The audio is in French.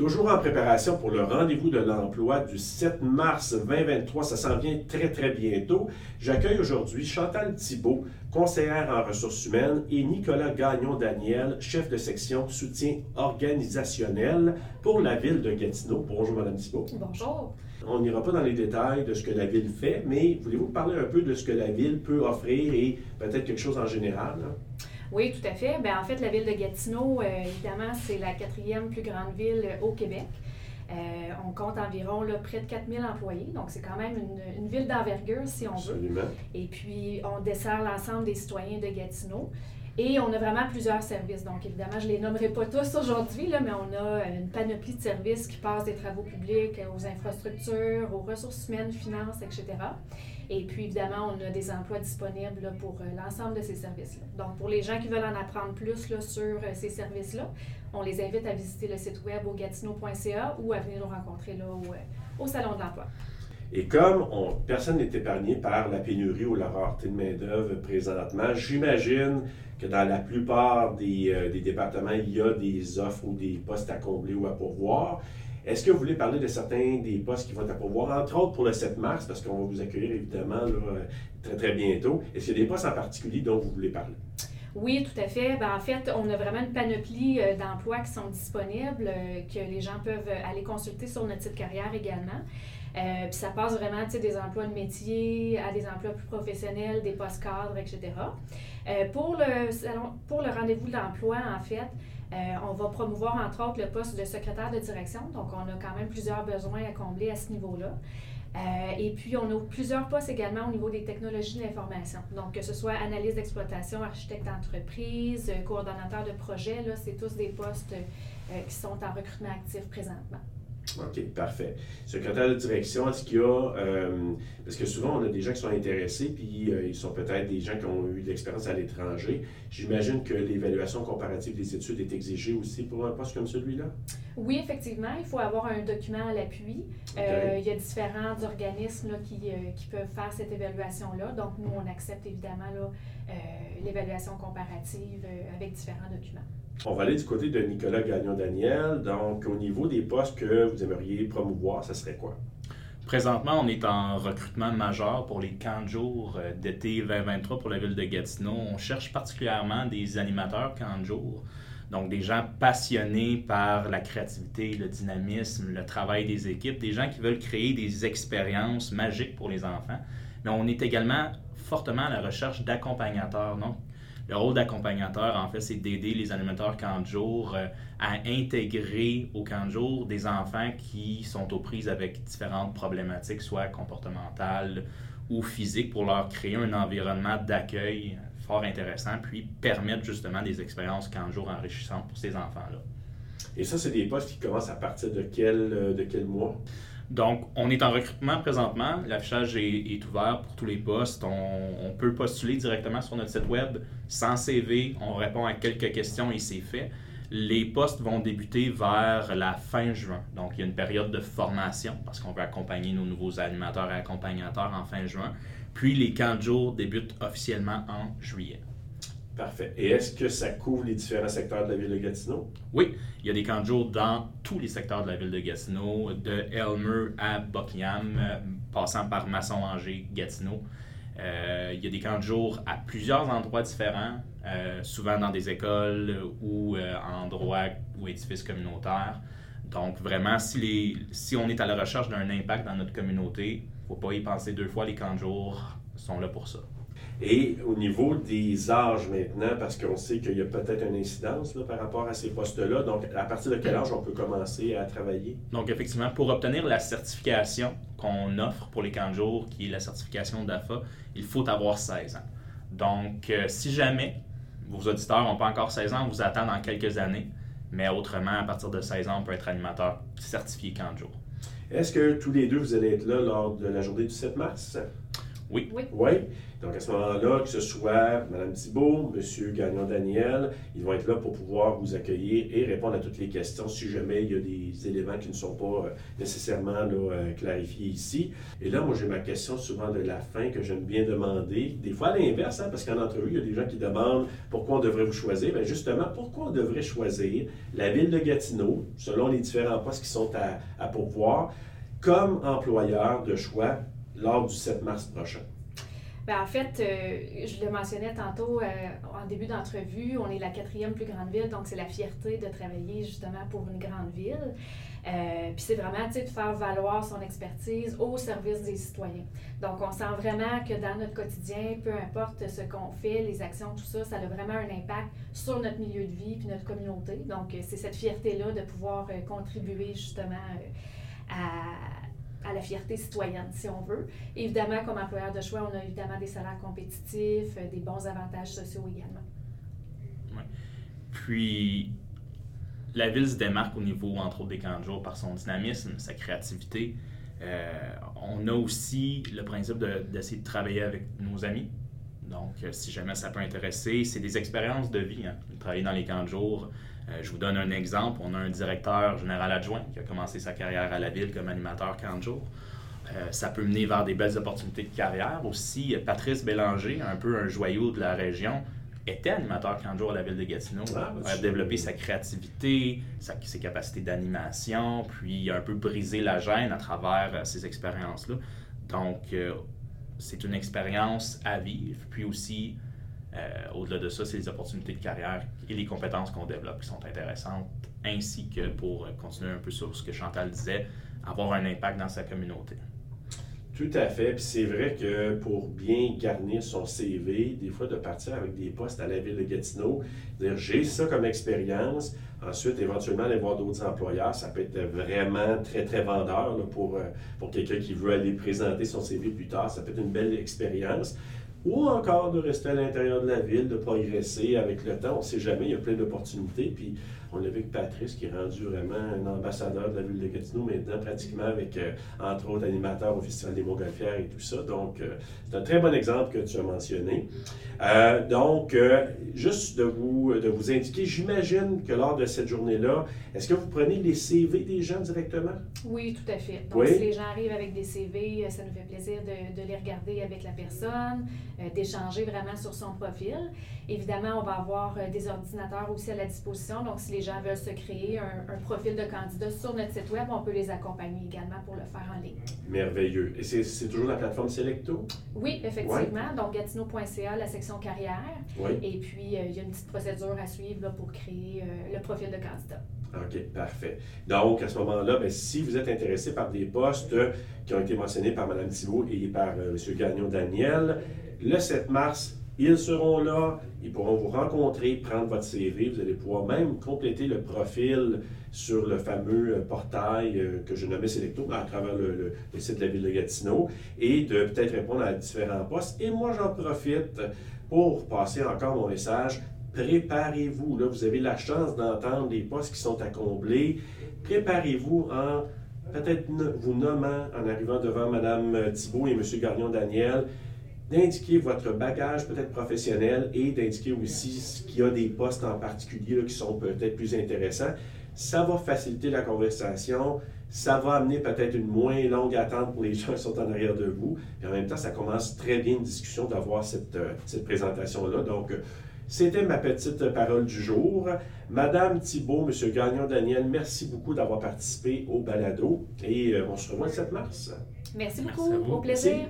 Toujours en préparation pour le rendez-vous de l'emploi du 7 mars 2023, ça s'en vient très très bientôt. J'accueille aujourd'hui Chantal Thibault, conseillère en ressources humaines, et Nicolas Gagnon-Daniel, chef de section soutien organisationnel pour la ville de Gatineau. Bonjour Madame Thibault. Bonjour. On n'ira pas dans les détails de ce que la ville fait, mais voulez-vous parler un peu de ce que la ville peut offrir et peut-être quelque chose en général? Oui, tout à fait. Ben, en fait, la ville de Gatineau, euh, évidemment, c'est la quatrième plus grande ville euh, au Québec. Euh, on compte environ là, près de 4000 employés, donc c'est quand même une, ville d'envergure, si on Absolument. veut. Et puis, on dessert l'ensemble des citoyens de Gatineau. Et on a vraiment plusieurs services. Donc, évidemment, je ne les nommerai pas tous aujourd'hui, mais on a une panoplie de services qui passent des travaux publics aux infrastructures, aux ressources humaines, finances, etc. Et puis, évidemment, on a des emplois disponibles pour euh, l'ensemble de ces services-là. Donc, pour les gens qui veulent en apprendre plus sur euh, ces services-là, on les invite à visiter le site web au gatineau.ca ou à venir nous rencontrer là, au, euh, au Salon de l'emploi. Et comme on, personne n'est épargné par la pénurie ou la rareté de main-d'œuvre présentement, j'imagine que dans la plupart des, des, départements, il y a des offres ou des postes à combler ou à pourvoir. Est-ce que vous voulez parler de certains des postes qui vont être à pourvoir, entre autres pour le 7 mars, parce qu'on va vous accueillir évidemment là, très très bientôt. Est-ce qu'il y a des postes en particulier dont vous voulez parler? Oui, tout à fait. Ben, en fait, on a vraiment une panoplie euh, d'emplois qui sont disponibles, euh, que les gens peuvent aller consulter sur notre site carrière également. Euh, puis ça passe vraiment des emplois de métier à des emplois plus professionnels, des postes cadres, etc. Euh, pour le, pour le rendez-vous de l'emploi, en fait, euh, on va promouvoir entre autres le poste de secrétaire de direction. Donc, on a quand même plusieurs besoins à combler à ce niveau-là. et puis, on a plusieurs postes également au niveau des technologies de l'information. Donc, que ce soit analyse d'exploitation, architecte d'entreprise, coordonnateur de projet, là, c'est tous des postes qui sont en recrutement actif présentement. OK, parfait. Secrétaire de direction, est-ce qu'il y a. Euh, parce que souvent, on a des gens qui sont intéressés, puis euh, ils sont peut-être des gens qui ont eu de l'expérience à l'étranger. J'imagine que l'évaluation comparative des études est exigée aussi pour un poste comme celui-là? Oui, effectivement. Il faut avoir un document à l'appui. Euh, il y a différents organismes qui, qui, peuvent faire cette évaluation-là. Donc, nous, on accepte évidemment l'évaluation comparative avec différents documents. On va aller du côté de Nicolas Gagnon-Daniel. Donc, au niveau des postes que vous aimeriez promouvoir, ça serait quoi? Présentement, on est en recrutement majeur pour les camps de jour euh, d'été 2023 pour la ville de Gatineau. On cherche particulièrement des animateurs camps de jour, donc des gens passionnés par la créativité, le dynamisme, le travail des équipes, des gens qui veulent créer des expériences magiques pour les enfants. Mais on est également fortement à la recherche d'accompagnateurs, non? Le rôle d'accompagnateur, en fait, c'est d'aider les animateurs camp de jour euh, à intégrer au camp de jour des enfants qui sont aux prises avec différentes problématiques, soit comportementales ou physiques, pour leur créer un environnement d'accueil fort intéressant, puis permettre justement des expériences camp de jour enrichissantes pour ces enfants-là. Et ça, c'est des postes qui commencent à partir de quel, euh, de quel mois? Donc, on est en recrutement présentement. L'affichage est, ouvert pour tous les postes. On, peut postuler directement sur notre site web sans CV. On répond à quelques questions et c'est fait. Les postes vont débuter vers la fin juin. Donc, il y a une période de formation parce qu'on veut accompagner nos nouveaux animateurs et accompagnateurs en fin juin. Puis, les camps de débutent officiellement en juillet. Parfait. Et est-ce que ça couvre les différents secteurs de la ville de Gatineau? Oui, il y a des camps de jour dans tous les secteurs de la ville de Gatineau, de Elmer à Buckingham, euh, passant par Masson-Angers, Gatineau. Euh, il y a des camps de jour à plusieurs endroits différents, euh, souvent dans des écoles ou endroits ou édifices communautaires. Donc, vraiment, si, si on est à la recherche d'un impact dans notre communauté, il ne faut pas y penser deux fois, les camps de jour sont là pour ça. Et au niveau des âges maintenant, parce qu'on sait qu'il y a peut-être une incidence par rapport à ces postes-là, donc à partir de quel âge on peut commencer à travailler? Donc effectivement, pour obtenir la certification qu'on offre pour les camps de jour, qui est la certification d'AFA, il faut avoir 16 ans. Donc euh, si jamais vos auditeurs n'ont pas encore 16 ans, on vous attend dans quelques années, mais autrement, à partir de 16 ans, on peut être animateur certifié camp de jour. Est-ce que tous les deux, vous allez être là lors de la journée du 7 mars? Oui. Oui. Oui. Donc, à ce moment-là, que ce soit Mme Thibault, M. Gagnon-Daniel, ils vont être là pour pouvoir vous accueillir et répondre à toutes les questions si jamais il y a des éléments qui ne sont pas euh, nécessairement là, euh, clarifiés ici. Et là, moi, j'ai ma question souvent de la fin que j'aime bien demander. Des fois, à l'inverse, hein, parce qu'en entrevue, il y a des gens qui demandent pourquoi on devrait vous choisir. Bien, justement, pourquoi on devrait choisir la ville de Gatineau, selon les différents postes qui sont à, à pourvoir, comme employeur de choix lors du 7 mars prochain? Ben, en fait, euh, je le mentionnais tantôt euh, en début d'entrevue, on est la quatrième plus grande ville, donc c'est la fierté de travailler justement pour une grande ville. Euh, puis c'est vraiment de faire valoir son expertise au service des citoyens. Donc on sent vraiment que dans notre quotidien, peu importe ce qu'on fait, les actions, tout ça, ça a vraiment un impact sur notre milieu de vie puis notre communauté. Donc c'est cette fierté-là de pouvoir contribuer justement la fierté citoyenne, si on veut. Évidemment, comme employeur de choix, on a évidemment des salaires compétitifs, euh, des bons avantages sociaux également. Oui. Puis, la ville se démarque au niveau, entre autres, des camps de jour par son dynamisme, sa créativité. Euh, on a aussi le principe d'essayer de, travailler avec nos amis. Donc, euh, si jamais ça peut intéresser, c'est des expériences de vie. Hein. Travailler dans les camps de jour, je vous donne un exemple. On a un directeur général adjoint qui a commencé sa carrière à la ville comme animateur 40 jours. Euh, ça peut mener vers des belles opportunités de carrière. Aussi, Patrice Bélanger, un peu un joyau de la région, était animateur 40 jours à la ville de Gatineau. Ah, a développé sa créativité, ses capacités d'animation, puis a un peu brisé la gêne à travers euh, ces expériences-là. Donc, c'est une expérience à vivre. Puis aussi, euh, au-delà de ça, c'est les opportunités de carrière et les compétences qu'on développe qui sont intéressantes, ainsi que pour euh, continuer un peu sur ce que Chantal disait, avoir un impact dans sa communauté. Tout à fait. Puis c'est vrai que pour bien garnir son CV, des fois de partir avec des postes à la ville de Gatineau, dire j'ai ça comme expérience, ensuite éventuellement aller voir d'autres employeurs, ça peut être vraiment très très vendeur pour, euh, pour quelqu'un qui veut aller présenter son CV plus tard. Ça peut être une belle expérience ou encore de rester à l'intérieur de la ville, de progresser avec le temps. On ne sait jamais, il y a plein d'opportunités. Puis on l'a vu avec Patrice, qui est rendu vraiment un ambassadeur de la ville de Gatineau maintenant, pratiquement avec, euh, entre autres, animateur au Festival des Montgolfières et tout ça. Donc, euh, c'est un très bon exemple que tu as mentionné. Euh, donc, juste de vous, de vous indiquer, j'imagine que lors de cette journée-là, est-ce que vous prenez les CV des gens directement? Oui, tout à fait. Donc, si les gens arrivent avec des CV, ça nous fait plaisir de, de les regarder avec la personne, d'échanger vraiment sur son profil. Évidemment, on va avoir des ordinateurs aussi à la disposition. Donc, si les gens veulent se créer un, profil de candidat sur notre site web, on peut les accompagner également pour le faire en ligne. Merveilleux. Et c'est toujours la plateforme Selecto? Oui, effectivement. Donc, gatineau.ca, la section carrière. Oui. Et puis, euh, il y a une petite procédure à suivre pour créer euh, le profil de candidat. OK, parfait. Donc, à ce moment-là, ben, si vous êtes intéressé par des postes qui ont été mentionnés par Mme Thibault et par euh, M. Gagnon-Daniel, le 7 mars, ils seront là, ils pourront vous rencontrer, prendre votre CV. Vous allez pouvoir même compléter le profil sur le fameux euh, portail euh, que je nommais Selecto à travers le, site de la ville de Gatineau et de peut-être répondre à différents postes. Et moi, j'en profite pour passer encore mon message. Préparez-vous. Là, vous avez la chance d'entendre les postes qui sont à combler. Préparez-vous en peut-être vous nommant en arrivant devant Mme Thibault et M. Garnion-Daniel d'indiquer votre bagage peut-être professionnel et d'indiquer aussi qu'il y a des postes en particulier qui sont peut-être plus intéressants. Ça va faciliter la conversation, ça va amener peut-être une moins longue attente pour les gens qui sont en arrière de vous. Et en même temps, ça commence très bien une discussion d'avoir cette, euh, cette présentation-là. Donc, euh, c'était ma petite parole du jour. Madame Thibault, Monsieur Gagnon-Daniel, merci beaucoup d'avoir participé au balado et euh, on se revoit le 7 mars. Merci beaucoup. au plaisir.